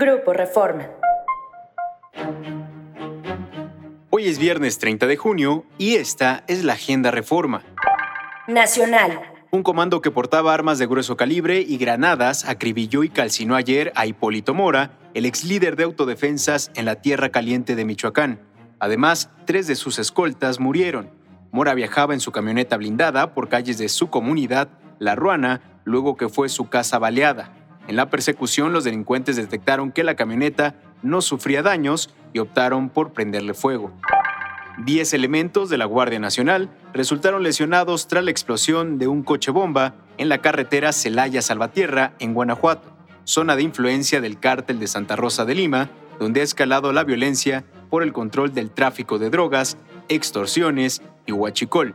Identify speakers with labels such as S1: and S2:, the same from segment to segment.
S1: Grupo Reforma.
S2: Hoy es viernes 30 de junio y esta es la Agenda Reforma.
S1: Nacional.
S2: Un comando que portaba armas de grueso calibre y granadas acribilló y calcinó ayer a Hipólito Mora, el ex líder de autodefensas en la Tierra Caliente de Michoacán. Además, tres de sus escoltas murieron. Mora viajaba en su camioneta blindada por calles de su comunidad, La Ruana, luego que fue su casa baleada. En la persecución, los delincuentes detectaron que la camioneta no sufría daños y optaron por prenderle fuego. Diez elementos de la Guardia Nacional resultaron lesionados tras la explosión de un coche bomba en la carretera Celaya-Salvatierra, en Guanajuato, zona de influencia del cártel de Santa Rosa de Lima, donde ha escalado la violencia por el control del tráfico de drogas, extorsiones y huachicol.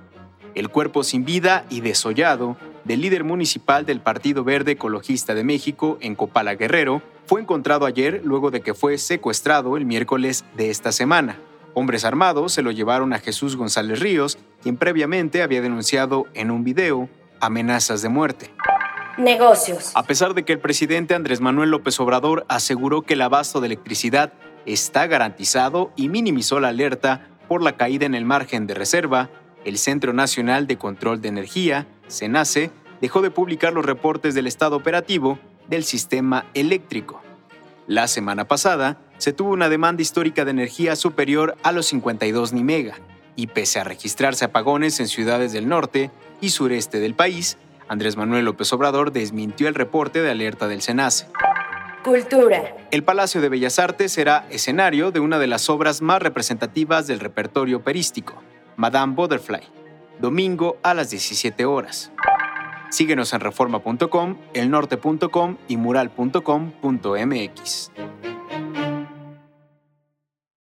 S2: El cuerpo sin vida y desollado del líder municipal del Partido Verde Ecologista de México en Copala Guerrero fue encontrado ayer luego de que fue secuestrado el miércoles de esta semana. Hombres armados se lo llevaron a Jesús González Ríos, quien previamente había denunciado en un video amenazas de muerte.
S1: Negocios.
S2: A pesar de que el presidente Andrés Manuel López Obrador aseguró que el abasto de electricidad está garantizado y minimizó la alerta por la caída en el margen de reserva, el Centro Nacional de Control de Energía, CENACE, dejó de publicar los reportes del estado operativo del sistema eléctrico. La semana pasada se tuvo una demanda histórica de energía superior a los 52 ni mega, y pese a registrarse apagones en ciudades del norte y sureste del país, Andrés Manuel López Obrador desmintió el reporte de alerta del SENACE.
S1: Cultura.
S2: El Palacio de Bellas Artes será escenario de una de las obras más representativas del repertorio operístico, Madame Butterfly, domingo a las 17 horas. Síguenos en reforma.com, elnorte.com y mural.com.mx.